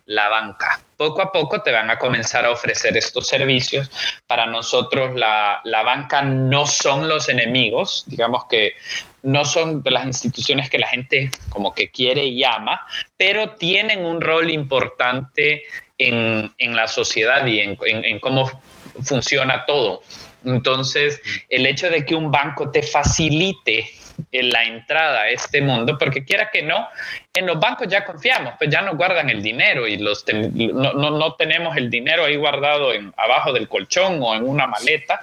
banca. Poco a poco te van a comenzar a ofrecer estos servicios. Para nosotros la, banca no son los enemigos, digamos que no son de las instituciones que la gente como que quiere y ama, pero tienen un rol importante en, la sociedad y en cómo funciona todo. Entonces, el hecho de que un banco te facilite la entrada a este mundo, porque quiera que no, en los bancos ya confiamos, pues ya nos guardan el dinero y los no, no, no, tenemos el dinero ahí guardado abajo del colchón o en una maleta,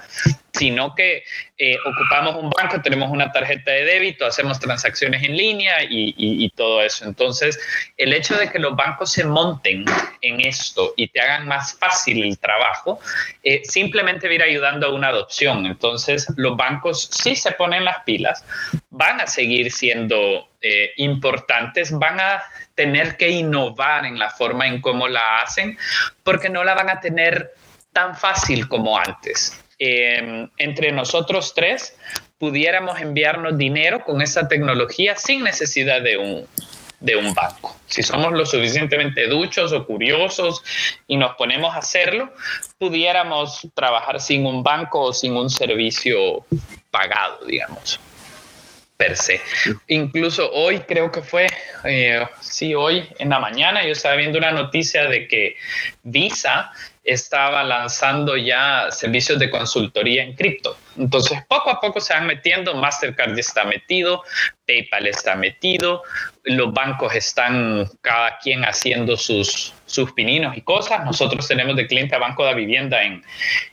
sino que eh, ocupamos un banco, tenemos una tarjeta de débito, hacemos transacciones en línea y, todo eso. Entonces, el hecho de que los bancos se monten en esto y te hagan más fácil el trabajo, eh, simplemente va ayudando a una adopción. Entonces, los bancos sí se ponen las pilas, van a seguir siendo eh, importantes, van a tener que innovar en la forma en cómo la hacen, porque no la van a tener tan fácil como antes. Em, entre nosotros tres pudiéramos enviarnos dinero con esa tecnología sin necesidad de un, de un banco. Si somos lo suficientemente duchos o curiosos y nos ponemos a hacerlo, pudiéramos trabajar sin un banco o sin un servicio pagado, digamos per se. Incluso hoy creo que fue, eh, sí, hoy en la mañana yo estaba viendo una noticia de que Visa estaba lanzando ya servicios de consultoría en cripto. Entonces, poco a poco se van metiendo, Mastercard está metido, PayPal está metido, los bancos están cada quien haciendo sus, sus pininos y cosas. Nosotros tenemos de cliente a Banco de Vivienda en,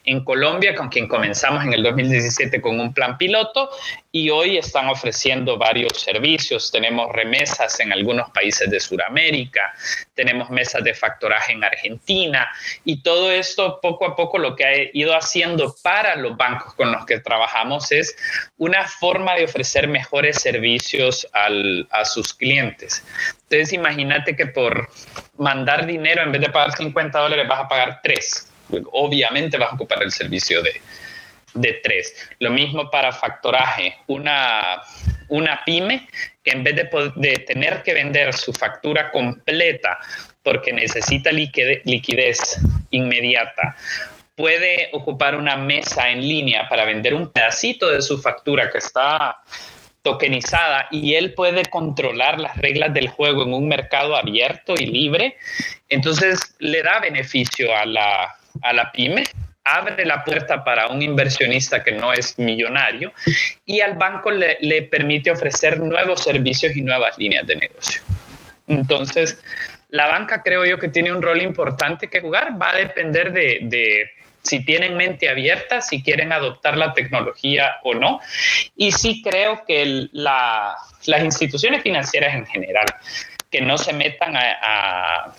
en Colombia, con quien comenzamos en el 2017 con un plan piloto y hoy están ofreciendo varios servicios. Tenemos remesas en algunos países de Sudamérica, tenemos mesas de factoraje en Argentina y todo esto poco a poco lo que ha ido haciendo para los bancos con los que trabajamos es una forma de ofrecer mejores servicios al, a sus clientes. Entonces imagínate que por mandar dinero en vez de pagar 50 dólares vas a pagar 3. Obviamente vas a ocupar el servicio de, de 3. Lo mismo para factoraje. Una, una pyme que en vez de, de tener que vender su factura completa porque necesita liquidez inmediata puede ocupar una mesa en línea para vender un pedacito de su factura que está tokenizada y él puede controlar las reglas del juego en un mercado abierto y libre, entonces le da beneficio a la, a la pyme, abre la puerta para un inversionista que no es millonario y al banco le, le permite ofrecer nuevos servicios y nuevas líneas de negocio. Entonces, la banca creo yo que tiene un rol importante que jugar, va a depender de, de si tienen mente abierta, si quieren adoptar la tecnología o no. Y sí creo que las instituciones financieras en general que no se metan a,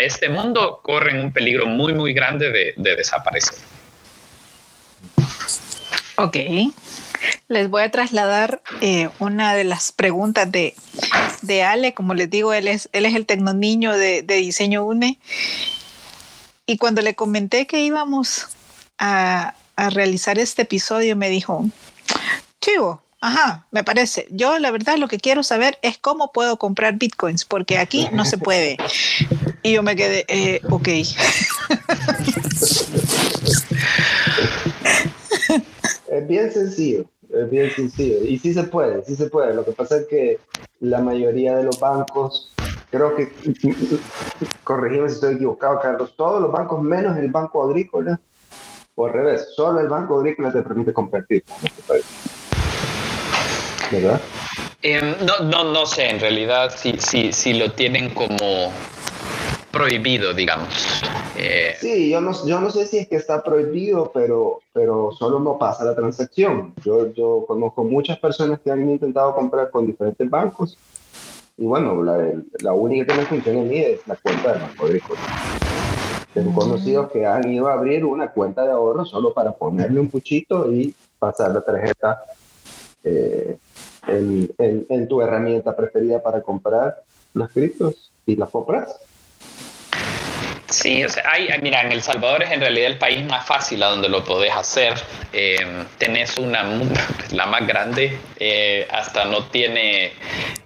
este mundo corren un peligro muy, muy grande de, desaparecer. Ok. Les voy a trasladar eh, una de las preguntas de, Ale. Como les digo, él es, él es el tecnoniño de, de Diseño UNE y cuando le comenté que íbamos a, realizar este episodio, me dijo, chivo, Ajá, me parece. Yo la verdad lo que quiero saber es cómo puedo comprar bitcoins, porque aquí no se puede. Y yo me quedé, eh, ok. Es bien sencillo, es bien sencillo. Y sí se puede, sí se puede. Lo que pasa es que la mayoría de los bancos creo que, corregime si estoy equivocado, Carlos, todos los bancos menos el Banco Agrícola, o al revés, solo el Banco Agrícola te permite compartir. ¿Verdad? Em, no, no, no sé, en realidad, si, si, si lo tienen como prohibido, digamos. Eh, sí, yo no, yo no sé si es que está prohibido, pero, pero solo no pasa la transacción. Yo, yo conozco muchas personas que han intentado comprar con diferentes bancos y bueno, la, la única que me funciona a mí es la cuenta de Banco Agrícola. Tengo mm. conocidos que han ido a abrir una cuenta de ahorro solo para ponerle un puchito y pasar la tarjeta eh, en, en, tu herramienta preferida para comprar los criptos y las compras. Sí, o sea, hay, mira, en El Salvador es en realidad el país más fácil a donde lo podés hacer. Eh, tenés una, la más grande, eh, hasta no tiene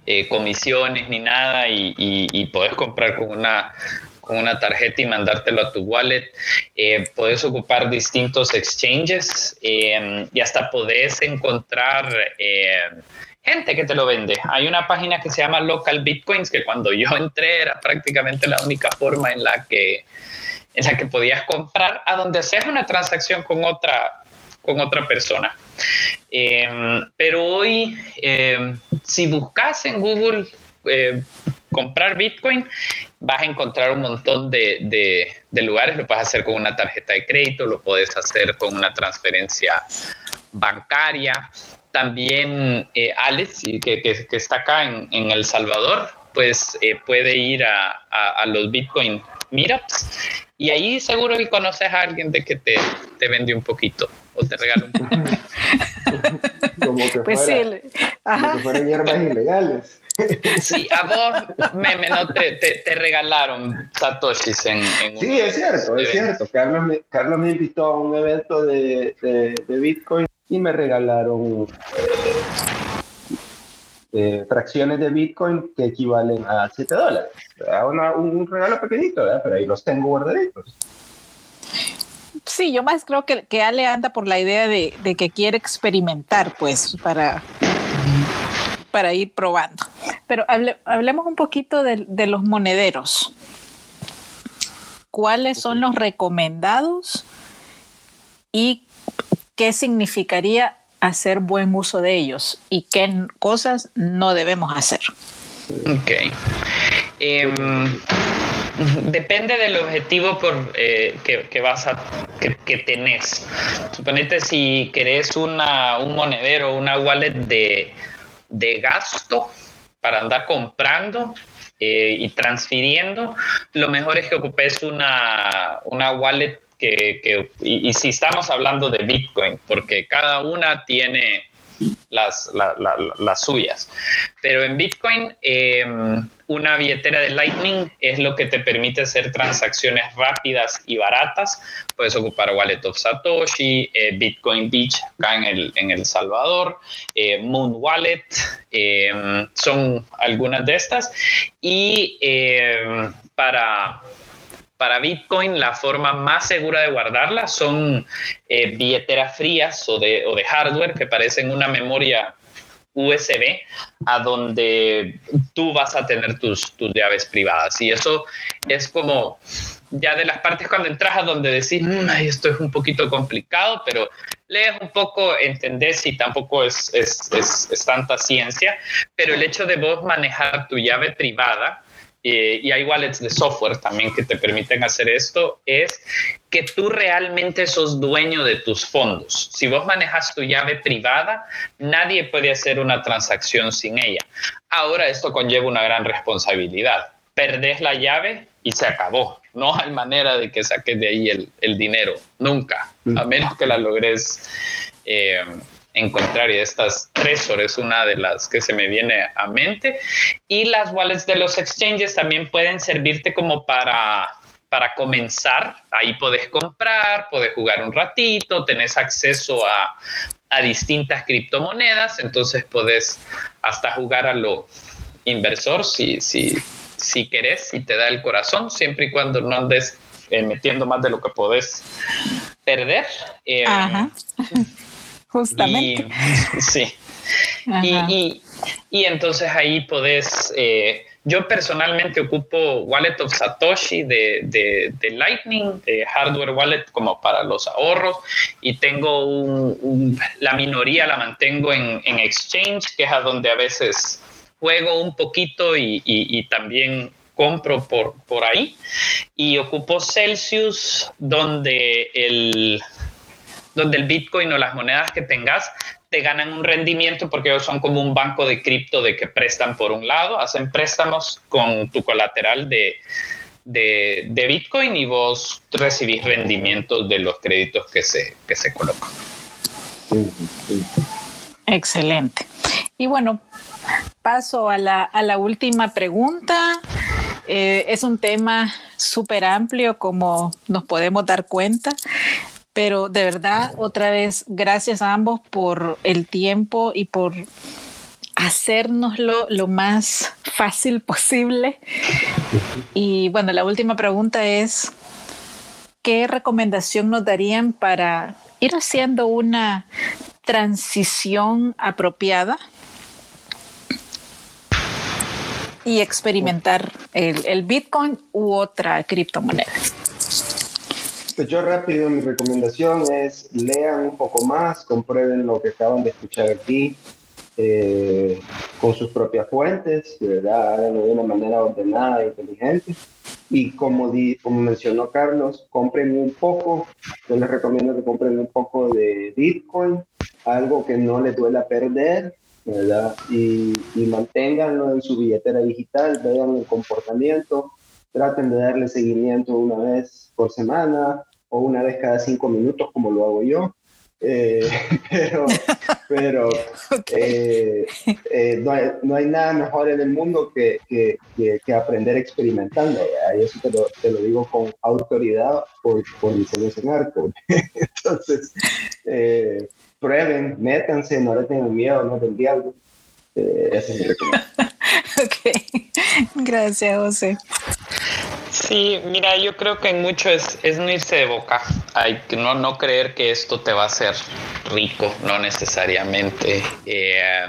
eh, comisiones ni nada y, y, podés comprar con una, con una tarjeta y mandártelo a tu wallet. Eh, puedes ocupar distintos exchanges y hasta podés encontrar gente que te lo vende. Hay una página que se llama Local Bitcoins, que cuando yo entré era prácticamente la única forma en la que, en la que podías comprar, a donde haces una transacción con otra con otra persona. Em, pero hoy, em, si buscas en Google eh, comprar Bitcoin, vas a encontrar un montón de, lugares. Lo puedes hacer con una tarjeta de crédito, lo puedes hacer con una transferencia bancaria. También eh, Alex, que, que, está acá en, El Salvador, pues eh, puede ir a, a, los Bitcoin Meetups y ahí seguro que conoces a alguien de que te, te vende un poquito o te regala un poquito. como que, pues fuera, como que fueran hierbas ilegales. Sí, a vos, meme, no te, te, regalaron satoshis en, en Sí, es cierto, es cierto. Carlos me, Carlos me invitó a un evento de, de, de Bitcoin y me regalaron eh, fracciones de Bitcoin que equivalen a 7 dólares. un regalo pequeñito, pero ahí los tengo guardaditos. Sí, yo más creo que, que Ale anda por la idea de, de que quiere experimentar, pues, para para ir probando. Pero hablemos un poquito de, los monederos. ¿Cuáles son los recomendados y qué significaría hacer buen uso de ellos y qué cosas no debemos hacer? Ok. Em, depende del objetivo por, eh, que, vas a, que, tenés. Suponete si querés una, un monedero, una wallet de, de gasto para andar comprando eh, y transfiriendo, lo mejor es que ocupes una, una wallet que, que y, si estamos hablando de Bitcoin, porque cada una tiene las, las suyas. Pero en Bitcoin, em, una billetera de Lightning es lo que te permite hacer transacciones rápidas y baratas. Puedes ocupar Wallet of Satoshi, eh, Bitcoin Beach acá en El, en el Salvador, eh, Moon Wallet, em, son algunas de estas. Y em, para para Bitcoin la forma más segura de guardarla son eh, billeteras frías o de, hardware que parecen una memoria USB a donde tú vas a tener tus, tus llaves privadas. Y eso es como ya de las partes cuando entras a donde decís, mm, esto es un poquito complicado, pero lees un poco, entendés y tampoco es, es, es tanta ciencia, pero el hecho de vos manejar tu llave privada eh, y hay wallets de software también que te permiten hacer esto, es que tú realmente sos dueño de tus fondos. Si vos manejas tu llave privada, nadie puede hacer una transacción sin ella. Ahora esto conlleva una gran responsabilidad. Perdés la llave y se acabó. No hay manera de que saques de ahí el, el dinero, nunca, a menos que la logres. Eh, encontrar y estas Trezor es una de las que se me viene a mente y las wallets de los exchanges también pueden servirte como para para comenzar, ahí puedes comprar, puedes jugar un ratito, tenés acceso a, a distintas criptomonedas, entonces puedes hasta jugar a lo inversor si, si, si querés, si te da el corazón, siempre y cuando no andes eh, metiendo más de lo que podés perder. Eh, Justamente. Y, sí. Y, y, entonces ahí podés, eh, yo personalmente ocupo Wallet of Satoshi de, de, Lightning, de hardware wallet como para los ahorros, y tengo un, la minoría la mantengo en, en, Exchange, que es a donde a veces juego un poquito y, y también compro por, por ahí. Y ocupo Celsius, donde el donde el Bitcoin o las monedas que tengas te ganan un rendimiento porque ellos son como un banco de cripto de que prestan por un lado, hacen préstamos con tu colateral de, de, Bitcoin y vos recibís rendimientos de los créditos que se, que se colocan. Excelente. Y bueno, paso a la, a la última pregunta. Eh, es un tema súper amplio, como nos podemos dar cuenta. Pero de verdad, otra vez, gracias a ambos por el tiempo y por hacernoslo lo más fácil posible. Y bueno, la última pregunta es, ¿qué recomendación nos darían para ir haciendo una transición apropiada y experimentar el, el Bitcoin u otra criptomoneda? Pues yo rápido, mi recomendación es lean un poco más, comprueben lo que acaban de escuchar aquí eh, con sus propias fuentes, ¿verdad? Háganlo de una manera ordenada e inteligente. Y como, di, como mencionó Carlos, compren un poco, yo les recomiendo que compren un poco de Bitcoin, algo que no les duela perder, ¿verdad? Y, y manténganlo en su billetera digital, vean el comportamiento, traten de darle seguimiento una vez por semana o una vez cada cinco minutos, como lo hago yo. Eh, pero pero eh, eh, no, hay, no, hay, nada mejor en el mundo que, que, que, aprender experimentando. Y eso te lo, te lo, digo con autoridad por, por mi en arco. Entonces, prueben, métanse, no le tengan miedo, no del diablo. esa es mi recomendación. ok, gracias José. Sí, mira, yo creo que en mucho es, es no irse de boca. Hay que no, no creer que esto te va a hacer rico, no necesariamente. Eh,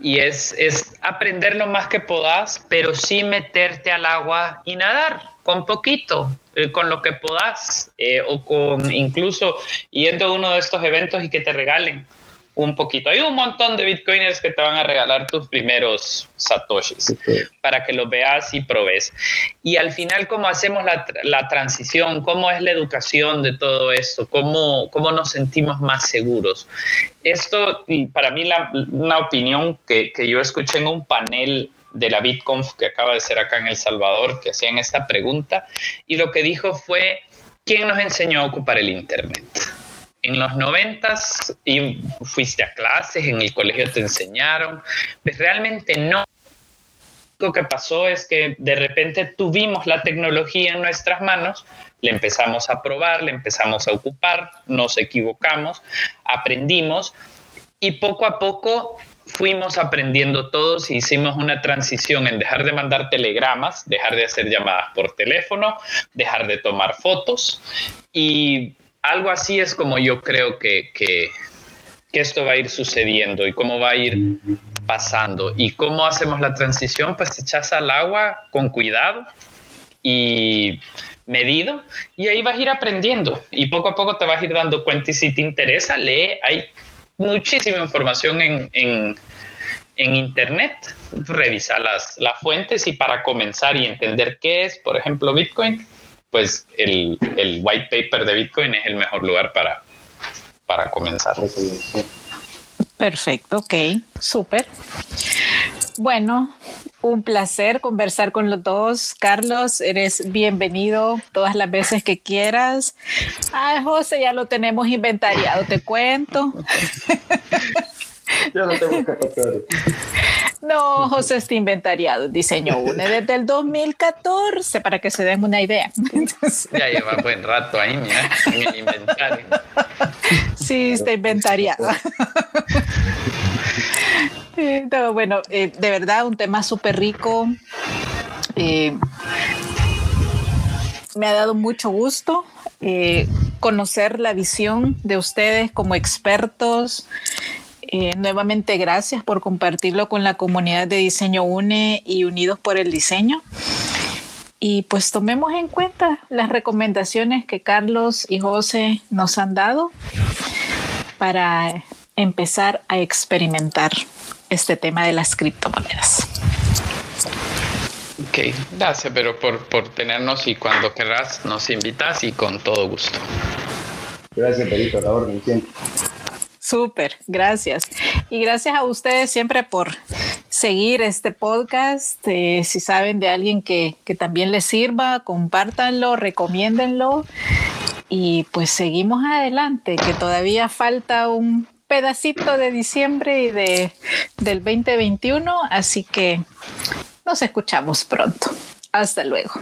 y es, es aprender lo más que puedas, pero sí meterte al agua y nadar con poquito, eh, con lo que puedas, eh, o con incluso yendo a uno de estos eventos y que te regalen un poquito. Hay un montón de bitcoiners que te van a regalar tus primeros satoshis para que los veas y probes. Y al final, ¿cómo hacemos la, la, transición? ¿Cómo es la educación de todo esto? ¿Cómo, cómo nos sentimos más seguros? Esto, para mí, la, una opinión que, que yo escuché en un panel de la BitConf que acaba de ser acá en El Salvador, que hacían esta pregunta, y lo que dijo fue, ¿quién nos enseñó a ocupar el Internet? En los noventas y fuiste a clases, en el colegio te enseñaron, pues realmente no. Lo que pasó es que de repente tuvimos la tecnología en nuestras manos, le empezamos a probar, le empezamos a ocupar, nos equivocamos, aprendimos y poco a poco fuimos aprendiendo todos y hicimos una transición en dejar de mandar telegramas, dejar de hacer llamadas por teléfono, dejar de tomar fotos y algo así es como yo creo que, que, esto va a ir sucediendo y cómo va a ir pasando. ¿Y cómo hacemos la transición? Pues echas al agua con cuidado y medido y ahí vas a ir aprendiendo y poco a poco te vas a ir dando cuenta y si te interesa, lee. Hay muchísima información en, en, en internet. Revisa las, las fuentes y para comenzar y entender qué es, por ejemplo, Bitcoin, pues el, el, white paper de Bitcoin es el mejor lugar para, para comenzar. Perfecto, ok, súper. Bueno, un placer conversar con los dos. Carlos, eres bienvenido todas las veces que quieras. Ah, José, ya lo tenemos inventariado, te cuento. Ya no tengo que no, José está inventariado, diseño UNE desde el 2014, para que se den una idea. Ya lleva buen rato ahí, mira, en el inventario. Sí, está inventariado. bueno, eh, de verdad, un tema súper rico. Eh, me ha dado mucho gusto eh, conocer la visión de ustedes como expertos eh, nuevamente gracias por compartirlo con la comunidad de Diseño UNE y Unidos por el Diseño. Y pues tomemos en cuenta las recomendaciones que Carlos y José nos han dado para empezar a experimentar este tema de las criptomonedas. Ok, gracias, pero por, por tenernos y cuando querrás nos invitas y con todo gusto. Gracias, Perito, la orden siempre. Súper, gracias. Y gracias a ustedes siempre por seguir este podcast. Eh, si saben de alguien que, que también les sirva, compártanlo, recomiéndenlo. Y pues seguimos adelante, que todavía falta un pedacito de diciembre y de, del 2021, así que nos escuchamos pronto. Hasta luego.